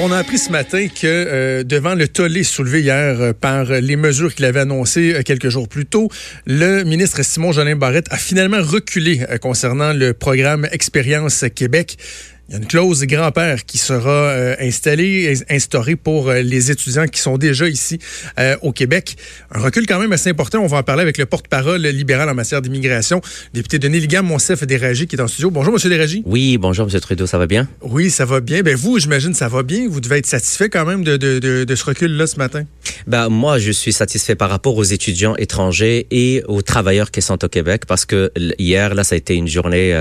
on a appris ce matin que euh, devant le tollé soulevé hier euh, par les mesures qu'il avait annoncées euh, quelques jours plus tôt, le ministre Simon Jolin Barrette a finalement reculé concernant le programme Expérience Québec. Il y a une clause grand-père qui sera euh, installée, instaurée pour euh, les étudiants qui sont déjà ici euh, au Québec. Un recul quand même assez important. On va en parler avec le porte-parole libéral en matière d'immigration, député Denis Ligam, Monsef Déragi, qui est en studio. Bonjour, Monsieur Déragi. Oui, bonjour, Monsieur Trudeau, ça va bien? Oui, ça va bien. Ben vous, j'imagine, ça va bien. Vous devez être satisfait quand même de, de, de, ce recul-là ce matin. Ben, moi, je suis satisfait par rapport aux étudiants étrangers et aux travailleurs qui sont au Québec parce que hier, là, ça a été une journée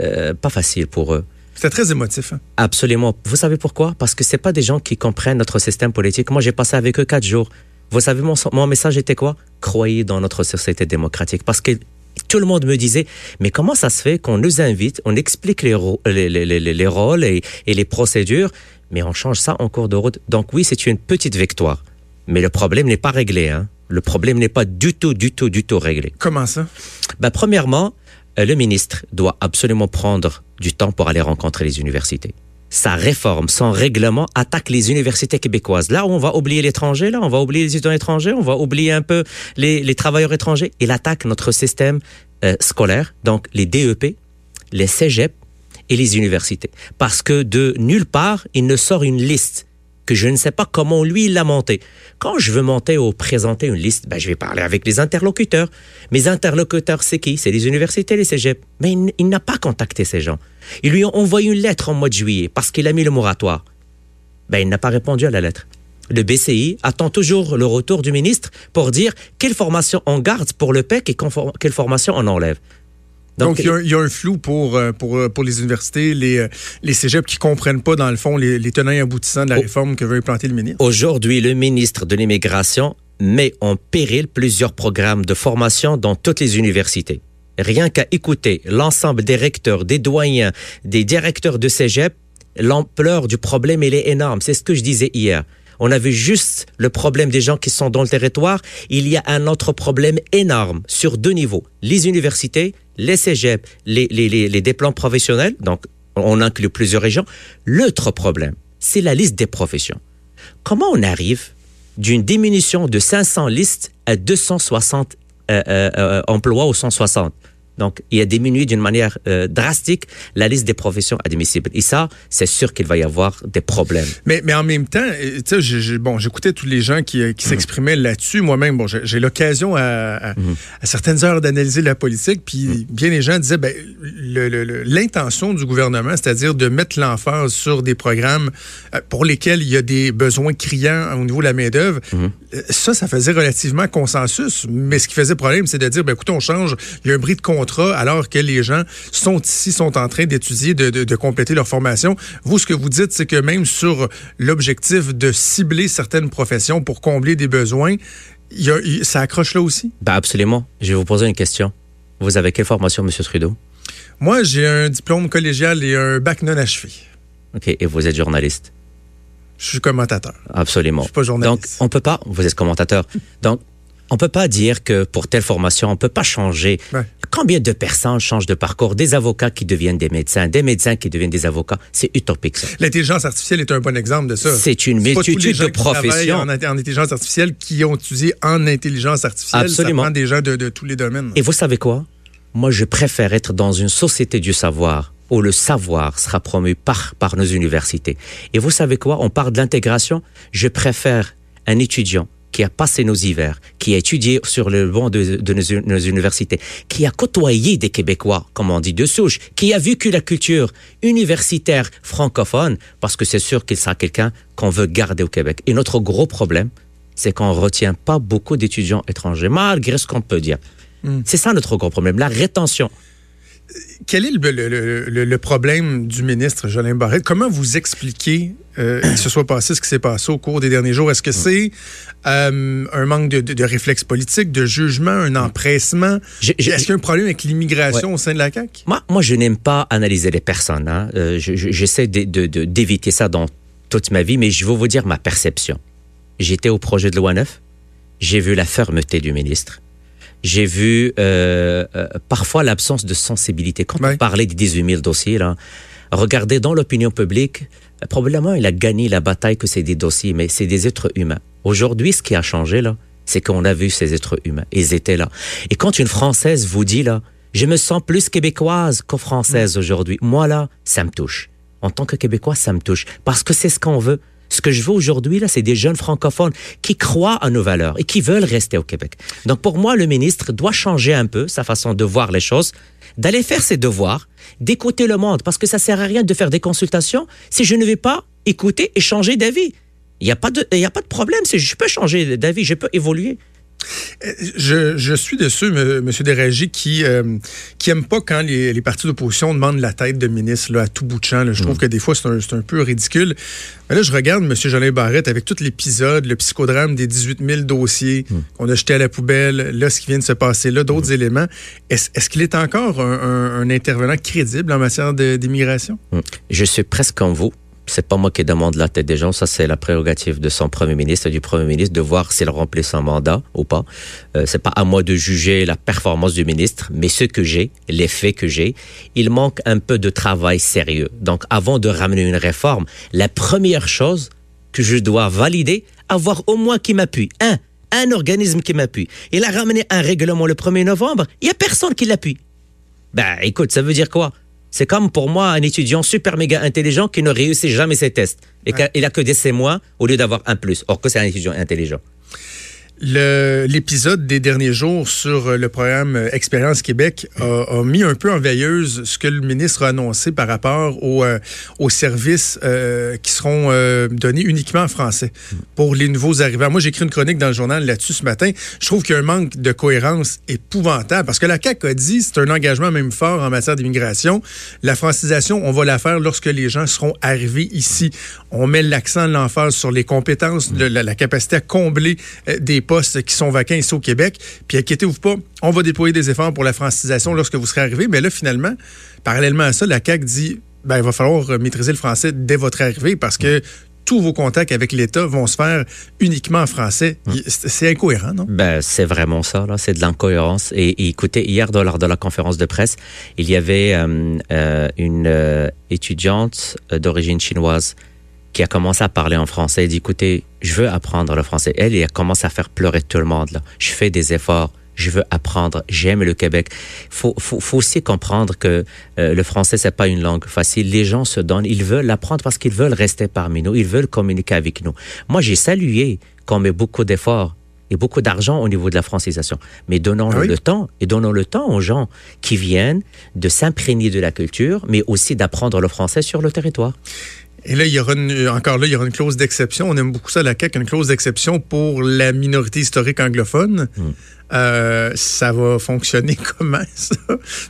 euh, pas facile pour eux. C'était très émotif. Hein? Absolument. Vous savez pourquoi? Parce que c'est pas des gens qui comprennent notre système politique. Moi, j'ai passé avec eux quatre jours. Vous savez, mon, mon message était quoi? Croyez dans notre société démocratique. Parce que tout le monde me disait, mais comment ça se fait qu'on nous invite, on explique les, les, les, les rôles et, et, les procédures, mais on change ça en cours de route. Donc oui, c'est une petite victoire. Mais le problème n'est pas réglé. Hein? Le problème n'est pas du tout, du tout, du tout réglé. Comment ça? Ben, premièrement, le ministre doit absolument prendre du temps pour aller rencontrer les universités. Sa réforme, son règlement attaque les universités québécoises. Là, on va oublier l'étranger, là, on va oublier les étudiants étrangers, on va oublier un peu les, travailleurs étrangers. Il attaque notre système euh, scolaire, donc les DEP, les cégep et les universités. Parce que de nulle part, il ne sort une liste que je ne sais pas comment lui l'a monté. Quand je veux monter ou présenter une liste, ben, je vais parler avec les interlocuteurs. Mes interlocuteurs, c'est qui? C'est les universités, les cégeps. Mais il, n'a pas contacté ces gens. Ils lui ont envoyé une lettre en mois de juillet parce qu'il a mis le moratoire. Ben, il n'a pas répondu à la lettre. Le BCI attend toujours le retour du ministre pour dire quelle formation on garde pour le PEC et quelle formation on enlève. Donc, il, y a, un flou pour, euh, pour, euh, pour les universités, les, euh, les cégeps qui comprennent pas, dans le fond, les, les tenants et aboutissants de la réforme que veut implanter le ministre. Aujourd'hui, le ministre de l'Immigration met en péril plusieurs programmes de formation dans toutes les universités. Rien qu'à écouter l'ensemble des recteurs, des doyens, des directeurs de cégep, l'ampleur du problème, elle est énorme. C'est ce que je disais hier. On a vu juste le problème des gens qui sont dans le territoire. Il y a un autre problème énorme sur deux niveaux. Les universités, les cégeps, les, les, diplômes professionnels. Donc, on inclut plusieurs régions. L'autre problème, c'est la liste des professions. Comment on arrive d'une diminution de 500 listes à 260 euh, euh, euh, emplois ou 160 donc, il a diminué d'une manière euh, drastique la liste des professions admissibles. Et ça, c'est sûr qu'il va y avoir des problèmes. Mais, mais en même temps, euh, tu sais, bon, j'écoutais tous les gens qui, euh, qui s'exprimaient là-dessus. Moi-même, bon, j'ai l'occasion à, mhm. à, certaines heures d'analyser la politique, puis mhm. bien les gens disaient, ben, l'intention du gouvernement, c'est-à-dire de mettre l'emphase sur des programmes pour lesquels il y a des besoins criants au niveau de la main-d'œuvre, mhm. Ça, ça faisait relativement consensus. Mais ce qui faisait problème, c'est de dire, ben, écoute, on change, il y a un bris de compte alors que les gens sont ici, sont en train d'étudier, de, compléter leur formation. Vous, ce que vous dites, c'est que même sur l'objectif de cibler certaines professions pour combler des besoins, ça accroche là aussi? Ben absolument. Je vais vous poser une question. Vous avez quelle formation, M. Trudeau? Moi, j'ai un diplôme collégial et un bac non achevé. OK. Et vous êtes journaliste? Je suis commentateur. Absolument. Je suis pas journaliste. Donc, on peut pas. Vous êtes commentateur. Donc, on peut pas dire que pour telle formation, on peut pas changer. Combien de personnes changent de parcours? Des avocats qui deviennent des médecins, des médecins qui deviennent des avocats. C'est utopique, ça. L'intelligence artificielle est un bon exemple de ça. C'est une multitude de professions. En, en, intelligence artificielle qui ont étudié en intelligence artificielle. Absolument. Ça prend des gens de, de tous les domaines. Et vous savez quoi? Moi, je préfère être dans une société du savoir où le savoir sera promu par, par nos universités. Et vous savez quoi? On parle d'intégration. Je préfère un étudiant qui a passé nos hivers, qui a étudié sur le banc de, nos, universités, qui a côtoyé des Québécois, comme on dit, de souche, qui a vécu la culture universitaire francophone, parce que c'est sûr qu'il sera quelqu'un qu'on veut garder au Québec. Et notre gros problème, c'est qu'on ne retient pas beaucoup d'étudiants étrangers, malgré ce qu'on peut dire. Hmm. C'est ça notre gros problème, la rétention. Quel est le, problème du ministre Jolin Barrette? Comment vous expliquez euh, qu'il se soit passé ce qui s'est passé au cours des derniers jours? Est-ce que c'est euh, un manque de, de, réflexe politique, de jugement, un empressement? Est-ce qu'il y a un problème avec l'immigration au sein de la CAQ? Moi, moi je n'aime pas analyser les personnes. Hein. Euh, j'essaie d'éviter ça dans toute ma vie, mais je vais vous dire ma perception. J'étais au projet de loi 9, j'ai vu la fermeté du ministre j'ai vu euh, euh, parfois l'absence de sensibilité. Quand on parlait des 18 000 dossiers, là, regardez dans l'opinion publique, probablement il a gagné la bataille que c'est des dossiers, mais c'est des êtres humains. Aujourd'hui, ce qui a changé là, c'est qu'on a vu ces êtres humains. Ils étaient là. Et quand une Française vous dit là, je me sens plus québécoise que française aujourd'hui, moi là, ça me touche. En tant que Québécois, ça me touche. Parce que c'est ce qu'on veut. Ce que je veux aujourd'hui, là, c'est des jeunes francophones qui croient à nos valeurs et qui veulent rester au Québec. Donc, pour moi, le ministre doit changer un peu sa façon de voir les choses, d'aller faire ses devoirs, d'écouter le monde, parce que ça sert à rien de faire des consultations si je ne vais pas écouter et changer d'avis. Il n'y a, pas de, a pas de problème. Je peux changer d'avis, je peux évoluer. Je, je, suis dessus, M. Déragi, qui euh, qui aime pas quand les, les partis d'opposition demandent la tête de ministre là, à tout bout de champ. Là. Je trouve mm. que des fois, c'est un, un, peu ridicule. Mais là, je regarde M. Jolin Barrette avec tout l'épisode, le psychodrame des 18 000 dossiers mm. qu'on a jetés à la poubelle, là, ce qui vient de se passer là, d'autres mm. éléments. Est-ce est qu'il est encore un, un, un, intervenant crédible en matière d'immigration? Je suis presque comme vous c'est pas moi qui demande la tête des gens, ça c'est la prérogative de son premier ministre et du premier ministre de voir s'il remplit son mandat ou pas. Euh, c'est pas à moi de juger la performance du ministre, mais ce que j'ai, les faits que j'ai, il manque un peu de travail sérieux. Donc avant de ramener une réforme, la première chose que je dois valider, avoir au moins qui m'appuie. Un, un organisme qui m'appuie. Il a ramené un règlement le 1er novembre, il y a personne qui l'appuie. Ben écoute, ça veut dire quoi? C'est comme pour moi un étudiant super méga intelligent qui ne réussit jamais ses tests et qu'il a que des C- au lieu d'avoir un plus. Or que c'est un étudiant intelligent. L'épisode des derniers jours sur euh, le programme euh, Expérience Québec a, mis un peu en veilleuse ce que le ministre a annoncé par rapport euh, aux services qui seront donnés uniquement en français pour les nouveaux arrivants. Moi, j'ai écrit une chronique dans le journal là-dessus ce matin. Je trouve qu'il y a un manque de cohérence épouvantable parce que la CAQ a dit c'est un engagement même fort en matière d'immigration. La francisation, on va la faire lorsque les gens seront arrivés ici. On met l'accent, l'emphase sur les compétences, la, la capacité à combler des postes qui sont vacants ici au Québec. Puis inquiétez-vous pas, on va déployer des efforts pour la francisation lorsque vous serez arrivé. Mais là, finalement, parallèlement à ça, la CAQ dit ben, il va falloir maîtriser le français dès votre arrivée parce que tous vos contacts avec l'État vont se faire uniquement en français. Hum. C'est incohérent, non? Ben, c'est vraiment ça, là. C'est de l'incohérence. Et, écoutez, hier, lors de la conférence de presse, il y avait euh, euh, une euh, étudiante d'origine chinoise qui a commencé à parler en français et dit, écoutez, je veux apprendre le français. Elle, elle a commencé à faire pleurer tout le monde. Là. Je fais des efforts. Je veux apprendre. J'aime le Québec. Faut, faut, faut aussi comprendre que euh, le français c'est pas une langue facile. Les gens se donnent. Ils veulent l'apprendre parce qu'ils veulent rester parmi nous. Ils veulent communiquer avec nous. Moi, j'ai salué qu'on met beaucoup d'efforts et beaucoup d'argent au niveau de la francisation. Mais donnons ah le temps et donnons le temps aux gens qui viennent de s'imprégner de la culture, mais aussi d'apprendre le français sur le territoire. Et là, il y aura encore là, il y aura une clause d'exception. On aime beaucoup ça, la CAQ, une clause d'exception pour la minorité historique anglophone. Hmm. Euh, ça va fonctionner comment, ça?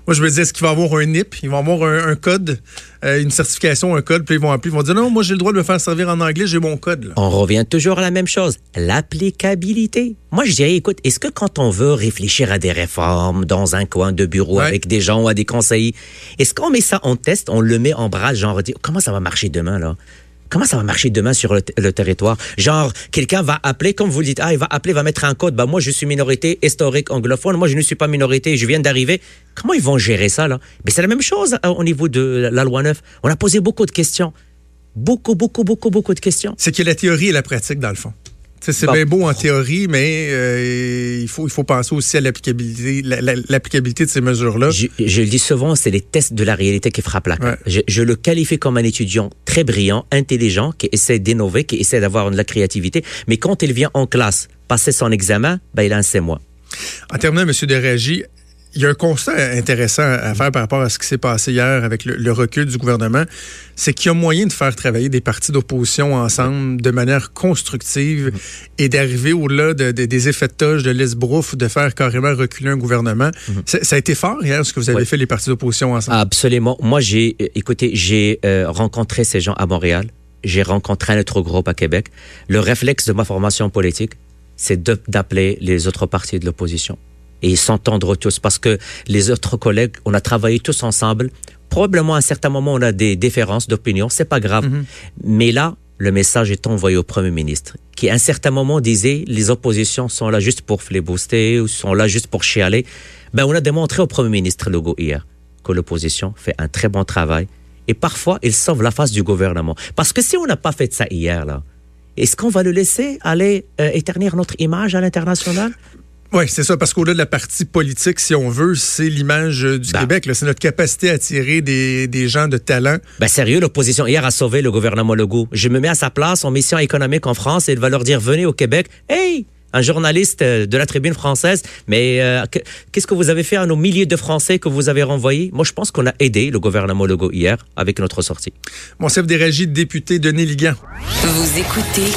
Moi, je me dis, est-ce qu'il va y avoir un NIP? Ils vont avoir un, code, euh, une certification, un code, puis ils vont appeler, ils vont dire, non, moi, j'ai le droit de me faire servir en anglais, j'ai mon code. On revient toujours à la même chose, l'applicabilité. Moi, je dirais, écoute, est-ce que quand on veut réfléchir à des réformes dans un coin de bureau avec des gens ou à des conseillers, est-ce qu'on met ça en test, on le met en bras, genre, comment ça va marcher demain, là? Comment ça va marcher demain sur le, territoire? Genre, quelqu'un va appeler, comme vous le dites, ah, il va appeler, va mettre un code. Bah, moi, je suis minorité historique anglophone. Moi, je ne suis pas minorité, je viens d'arriver. Comment ils vont gérer ça, là? Mais c'est la même chose euh, au niveau de la loi 9. On a posé beaucoup de questions. Beaucoup, beaucoup, beaucoup, beaucoup de questions. C'est que la théorie et la pratique, dans le fond. C'est bien beau en théorie, mais euh, il, faut, il faut penser aussi à l'applicabilité l'applicabilité de ces mesures-là. Je, le dis souvent, c'est les tests de la réalité qui frappent la je, je, le qualifie comme un étudiant très brillant, intelligent, qui essaie d'innover, qui essaie d'avoir de la créativité, mais quand il vient en classe passer son examen, ben, il a un C-. En terminant, M. Derégie, il y a un constat intéressant à faire par rapport à ce qui s'est passé hier avec le, recul du gouvernement, c'est qu'il y a moyen de faire travailler des partis d'opposition ensemble de manière constructive mm-hmm. et d'arriver au-delà des effets de toge, de l'esbrouf, de faire carrément reculer un gouvernement. Mm-hmm. Ça a été fort hier, ce que vous avez fait, les partis d'opposition ensemble. Absolument. Moi, j'ai, euh, écoutez, j'ai euh, rencontré ces gens à Montréal. J'ai rencontré un autre groupe à Québec. Le réflexe de ma formation politique, c'est d'appeler les autres partis de l'opposition et s'entendre tous parce que les autres collègues, on a travaillé tous ensemble. Probablement à un certain moment, on a des différences d'opinion, c'est pas grave. Mhm. Mais là, le message est envoyé au Premier ministre, qui à un certain moment disait les oppositions sont là juste pour flibuster ou sont là juste pour chialer. Ben, on a démontré au Premier ministre Legault hier que l'opposition fait un très bon travail Et parfois, il sauve la face du gouvernement. Parce que si on n'a pas fait ça hier, là, est-ce qu'on va le laisser aller euh, éternir notre image à l'international? Oui, c'est ça, parce qu'au-delà de la partie politique, si on veut, c'est l'image euh, du Bah. Québec. C'est notre capacité à attirer des, des gens de talent. Ben sérieux, l'opposition hier a sauvé le gouvernement Legault. Je me mets à sa place en mission économique en France et il va leur dire venez au Québec. Hey, un journaliste euh, de la tribune française, mais euh, que- qu'est-ce que vous avez fait à nos milliers de Français que vous avez renvoyés? Moi, je pense qu'on a aidé le gouvernement Legault hier avec notre sortie. Mon chef des régies, député Denis Ligan. Vous écoutez